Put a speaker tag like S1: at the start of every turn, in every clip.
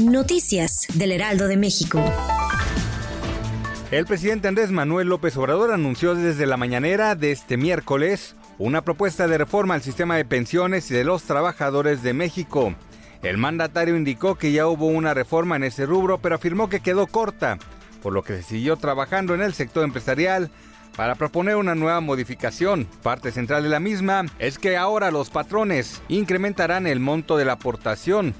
S1: Noticias del Heraldo de México.
S2: El presidente Andrés Manuel López Obrador anunció desde la mañanera de este miércoles una propuesta de reforma al sistema de pensiones y de los trabajadores de México. El mandatario indicó que ya hubo una reforma en ese rubro, pero afirmó que quedó corta, por lo que se siguió trabajando en el sector empresarial para proponer una nueva modificación. Parte central de la misma es que ahora los patrones incrementarán el monto de la aportación.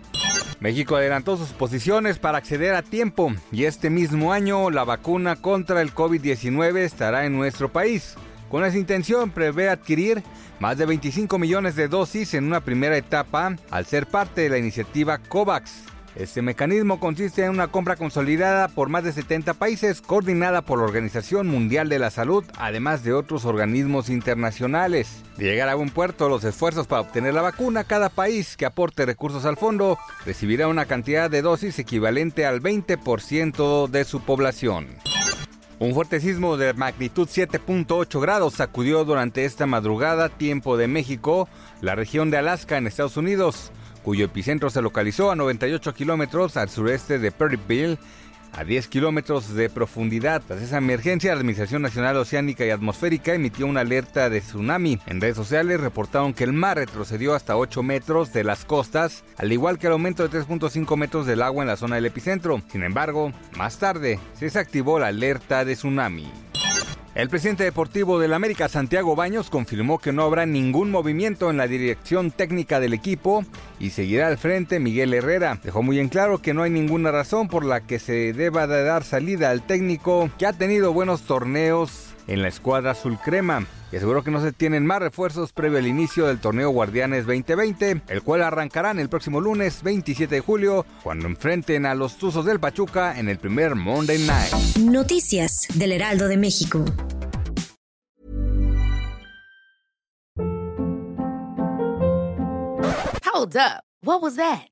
S2: México adelantó sus posiciones para acceder a tiempo y este mismo año la vacuna contra el COVID-19 estará en nuestro país. Con esa intención prevé adquirir más de 25 millones de dosis en una primera etapa al ser parte de la iniciativa COVAX. Este mecanismo consiste en una compra consolidada por más de 70 países, coordinada por la Organización Mundial de la Salud, además de otros organismos internacionales. De llegar a buen puerto los esfuerzos para obtener la vacuna, cada país que aporte recursos al fondo recibirá una cantidad de dosis equivalente al 20% de su población. Un fuerte sismo de magnitud 7.8 grados sacudió durante esta madrugada tiempo de México, la región de Alaska en Estados Unidos cuyo epicentro se localizó a 98 kilómetros al sureste de Perryville, a 10 kilómetros de profundidad. Tras esa emergencia, la Administración Nacional Oceánica y Atmosférica emitió una alerta de tsunami. En redes sociales reportaron que el mar retrocedió hasta 8 metros de las costas, al igual que el aumento de 3.5 metros del agua en la zona del epicentro. Sin embargo, más tarde se desactivó la alerta de tsunami. El presidente deportivo del América, Santiago Baños, confirmó que no habrá ningún movimiento en la dirección técnica del equipo y seguirá al frente Miguel Herrera. Dejó muy en claro que no hay ninguna razón por la que se deba de dar salida al técnico que ha tenido buenos torneos en la escuadra azul crema y aseguró que no se tienen más refuerzos previo al inicio del torneo Guardianes 2020, el cual arrancará el próximo lunes 27 de julio cuando enfrenten a los Tuzos del Pachuca en el primer Monday Night.
S1: Noticias del Heraldo de México.
S3: Hold up. What was that?